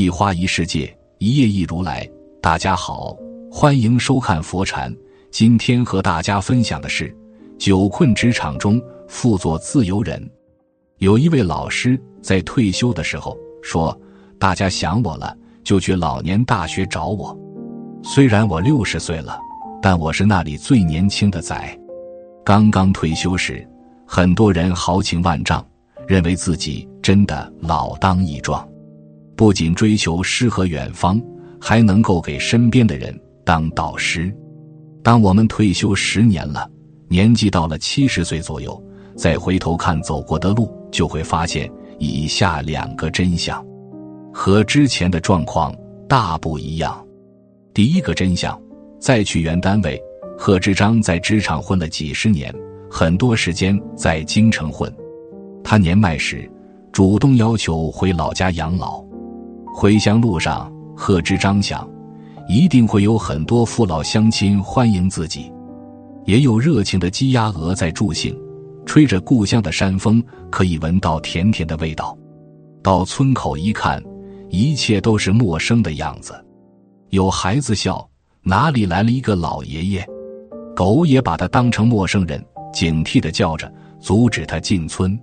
一花一世界，一叶一如来。大家好，欢迎收看佛禅。今天和大家分享的是：久困职场中，复作自由人。有一位老师在退休的时候说：“大家想我了，就去老年大学找我。虽然我六十岁了，但我是那里最年轻的仔。刚刚退休时，很多人豪情万丈，认为自己真的老当益壮。”不仅追求诗和远方，还能够给身边的人当导师。当我们退休十年了，年纪到了七十岁左右，再回头看走过的路，就会发现以下两个真相，和之前的状况大不一样。第一个真相，再去原单位，贺知章在职场混了几十年，很多时间在京城混。他年迈时，主动要求回老家养老。回乡路上，贺知章想，一定会有很多父老乡亲欢迎自己，也有热情的鸡鸭鹅在助兴，吹着故乡的山风，可以闻到甜甜的味道。到村口一看，一切都是陌生的样子。有孩子笑：“哪里来了一个老爷爷？”狗也把他当成陌生人，警惕的叫着，阻止他进村。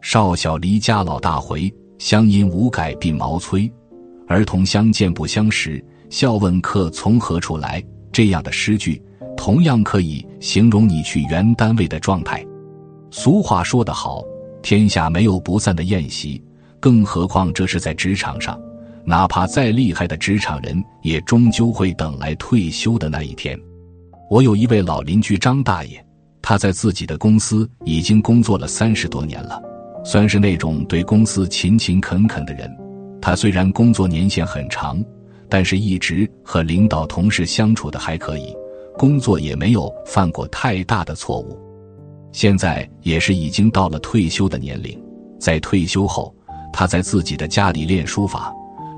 少小离家老大回。乡音无改鬓毛衰，儿童相见不相识，笑问客从何处来。这样的诗句，同样可以形容你去原单位的状态。俗话说得好，天下没有不散的宴席，更何况这是在职场上，哪怕再厉害的职场人，也终究会等来退休的那一天。我有一位老邻居张大爷，他在自己的公司已经工作了三十多年了。算是那种对公司勤勤恳恳的人。他虽然工作年限很长，但是一直和领导同事相处的还可以，工作也没有犯过太大的错误。现在也是已经到了退休的年龄，在退休后，他在自己的家里练书法，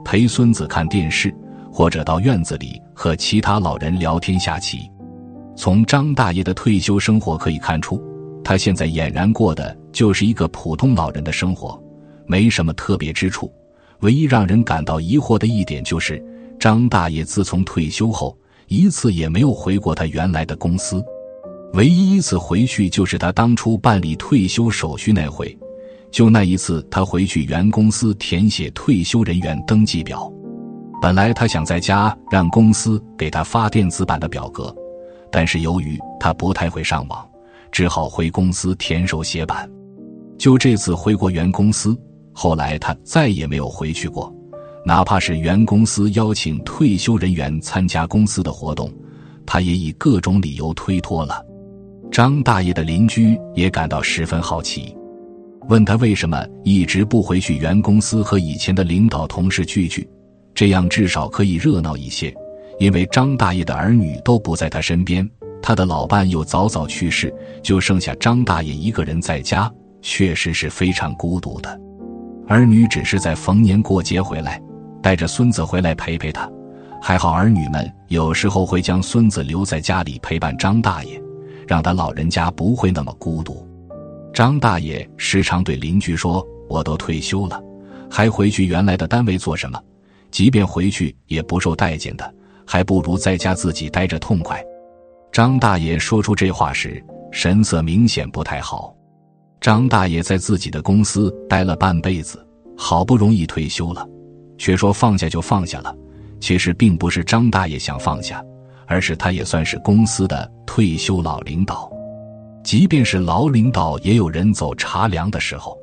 陪孙子看电视，或者到院子里和其他老人聊天下棋。从张大爷的退休生活可以看出。他现在俨然过的就是一个普通老人的生活，没什么特别之处。唯一让人感到疑惑的一点就是，张大爷自从退休后，一次也没有回过他原来的公司。唯一一次回去，就是他当初办理退休手续那回。就那一次，他回去原公司填写退休人员登记表。本来他想在家让公司给他发电子版的表格，但是由于他不太会上网。只好回公司填手写板。就这次回过原公司，后来他再也没有回去过。哪怕是原公司邀请退休人员参加公司的活动，他也以各种理由推脱了。张大爷的邻居也感到十分好奇，问他为什么一直不回去原公司和以前的领导同事聚聚，这样至少可以热闹一些。因为张大爷的儿女都不在他身边。他的老伴又早早去世，就剩下张大爷一个人在家，确实是非常孤独的。儿女只是在逢年过节回来，带着孙子回来陪陪他。还好儿女们有时候会将孙子留在家里陪伴张大爷，让他老人家不会那么孤独。张大爷时常对邻居说：“我都退休了，还回去原来的单位做什么？即便回去也不受待见的，还不如在家自己待着痛快。”张大爷说出这话时，神色明显不太好。张大爷在自己的公司待了半辈子，好不容易退休了，却说放下就放下了。其实并不是张大爷想放下，而是他也算是公司的退休老领导。即便是老领导，也有人走茶凉的时候。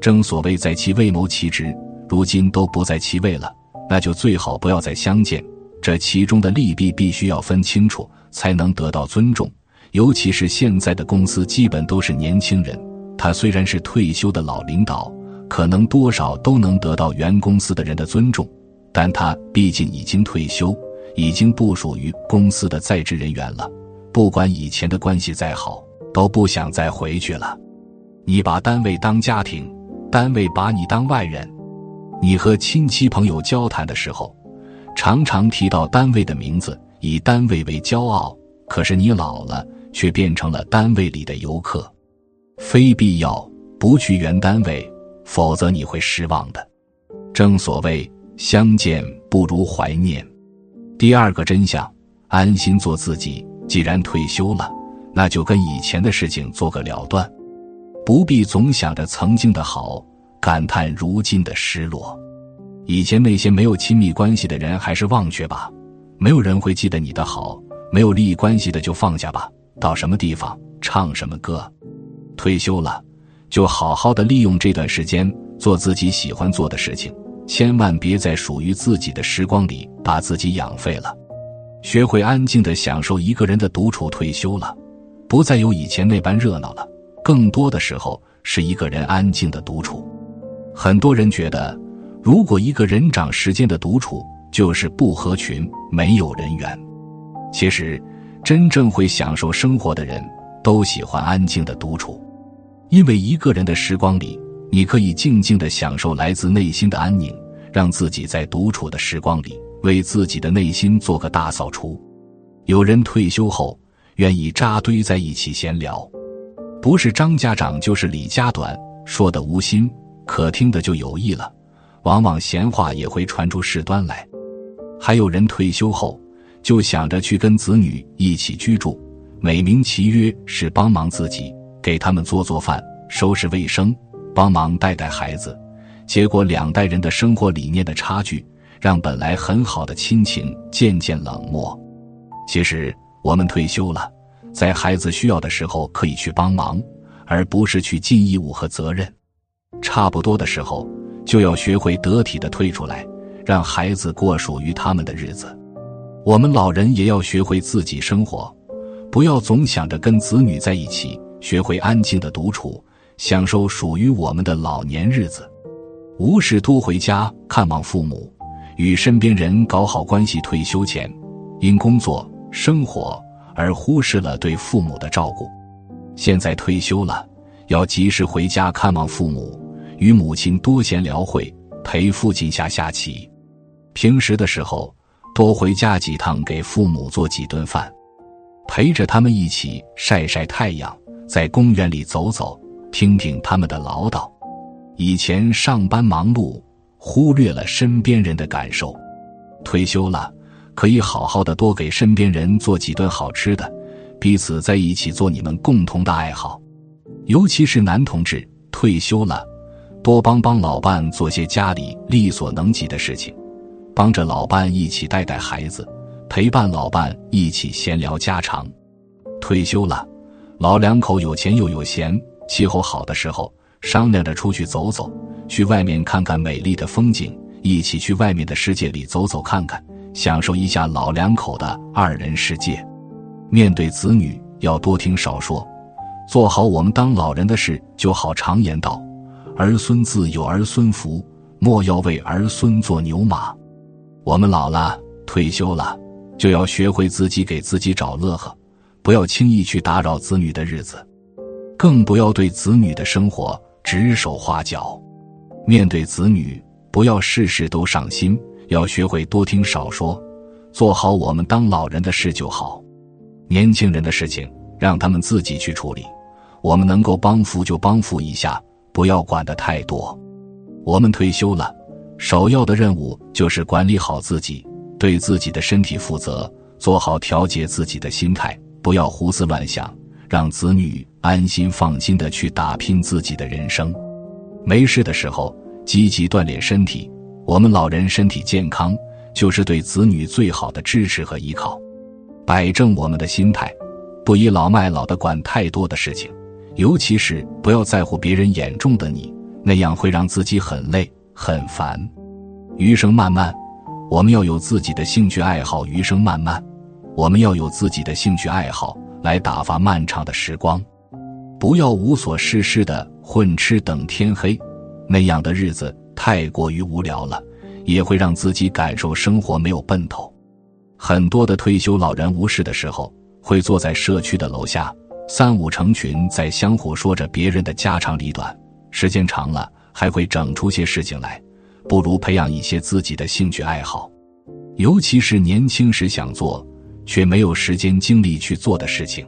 正所谓在其位谋其职，如今都不在其位了，那就最好不要再相见。这其中的利弊必须要分清楚。才能得到尊重，尤其是现在的公司基本都是年轻人。他虽然是退休的老领导，可能多少都能得到原公司的人的尊重，但他毕竟已经退休，已经不属于公司的在职人员了。不管以前的关系再好，都不想再回去了。你把单位当家庭，单位把你当外人。你和亲戚朋友交谈的时候，常常提到单位的名字。以单位为骄傲，可是你老了，却变成了单位里的游客。非必要不去原单位，否则你会失望的。正所谓相见不如怀念。第二个真相，安心做自己。既然退休了，那就跟以前的事情做个了断，不必总想着曾经的好，感叹如今的失落。以前那些没有亲密关系的人，还是忘却吧。没有人会记得你的好，没有利益关系的就放下吧。到什么地方唱什么歌。退休了，就好好的利用这段时间做自己喜欢做的事情，千万别在属于自己的时光里把自己养废了。学会安静的享受一个人的独处，退休了，不再有以前那般热闹了。更多的时候是一个人安静的独处。很多人觉得，如果一个人长时间的独处，就是不合群，没有人缘。其实，真正会享受生活的人，都喜欢安静的独处，因为一个人的时光里，你可以静静的享受来自内心的安宁，让自己在独处的时光里。为自己的内心做个大扫除。有人退休后愿意扎堆在一起闲聊，不是张家长就是李家短，说的无心，可听的就有意了。往往闲话也会传出事端来。还有人退休后就想着去跟子女一起居住，美名其曰是帮忙自己，给他们做做饭、收拾卫生，帮忙带带孩子。结果两代人的生活理念的差距。让本来很好的亲情渐渐冷漠。其实我们退休了，在孩子需要的时候可以去帮忙，而不是去尽义务和责任。差不多的时候，就要学会得体的退出来，让孩子过属于他们的日子。我们老人也要学会自己生活，不要总想着跟子女在一起，学会安静的独处，享受属于我们的老年日子。无事多回家看望父母。与身边人搞好关系。退休前，因工作生活而忽视了对父母的照顾。现在退休了，要及时回家看望父母，与母亲多闲聊会，陪父亲下下棋。平时的时候，多回家几趟，给父母做几顿饭，陪着他们一起晒晒太阳，在公园里走走，听听他们的唠叨。以前上班忙碌。忽略了身边人的感受，退休了可以好好的多给身边人做几顿好吃的，彼此在一起做你们共同的爱好。尤其是男同志退休了，多帮帮老伴做些家里力所能及的事情，帮着老伴一起带带孩子，陪伴老伴一起闲聊家常。退休了，老两口有钱又有闲，气候好的时候商量着出去走走。去外面看看美丽的风景，一起去外面的世界里走走看看，享受一下老两口的二人世界。面对子女，要多听少说，做好我们当老人的事就好。常言道：“儿孙自有儿孙福，莫要为儿孙做牛马。”我们老了，退休了，就要学会自己给自己找乐呵，不要轻易去打扰子女的日子，更不要对子女的生活指手画脚。面对子女，不要事事都上心，要学会多听少说，做好我们当老人的事就好。年轻人的事情让他们自己去处理，我们能够帮扶就帮扶一下，不要管得太多。我们退休了，首要的任务就是管理好自己，对自己的身体负责，做好调节自己的心态，不要胡思乱想，让子女安心放心的去打拼自己的人生。没事的时候，积极锻炼身体。我们老人身体健康，就是对子女最好的支持和依靠。摆正我们的心态，不倚老卖老的管太多的事情，尤其是不要在乎别人眼中的你，那样会让自己很累很烦。余生漫漫，我们要有自己的兴趣爱好。余生漫漫，我们要有自己的兴趣爱好来打发漫长的时光，不要无所事事的。混吃等天黑，那样的日子太过于无聊了，也会让自己感受生活没有奔头。很多的退休老人无事的时候，会坐在社区的楼下，三五成群在相互说着别人的家长里短，时间长了还会整出些事情来。不如培养一些自己的兴趣爱好，尤其是年轻时想做却没有时间精力去做的事情，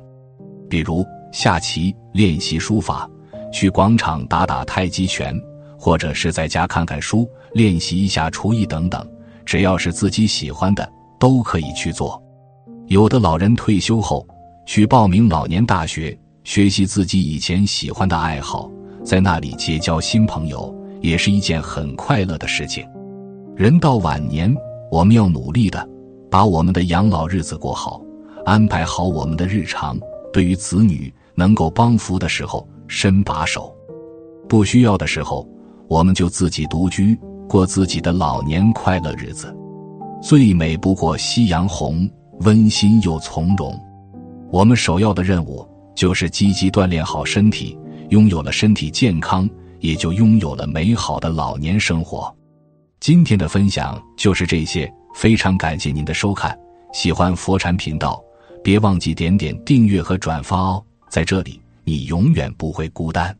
比如下棋、练习书法。去广场打打太极拳，或者是在家看看书、练习一下厨艺等等，只要是自己喜欢的，都可以去做。有的老人退休后去报名老年大学，学习自己以前喜欢的爱好，在那里结交新朋友，也是一件很快乐的事情。人到晚年，我们要努力的把我们的养老日子过好，安排好我们的日常。对于子女能够帮扶的时候，伸把手；不需要的时候，我们就自己独居，过自己的老年快乐日子。最美不过夕阳红，温馨又从容。我们首要的任务就是积极锻炼好身体，拥有了身体健康，也就拥有了美好的老年生活。今天的分享就是这些，非常感谢您的收看。喜欢佛禅频道，别忘记点点订阅和转发哦。在这里，你永远不会孤单。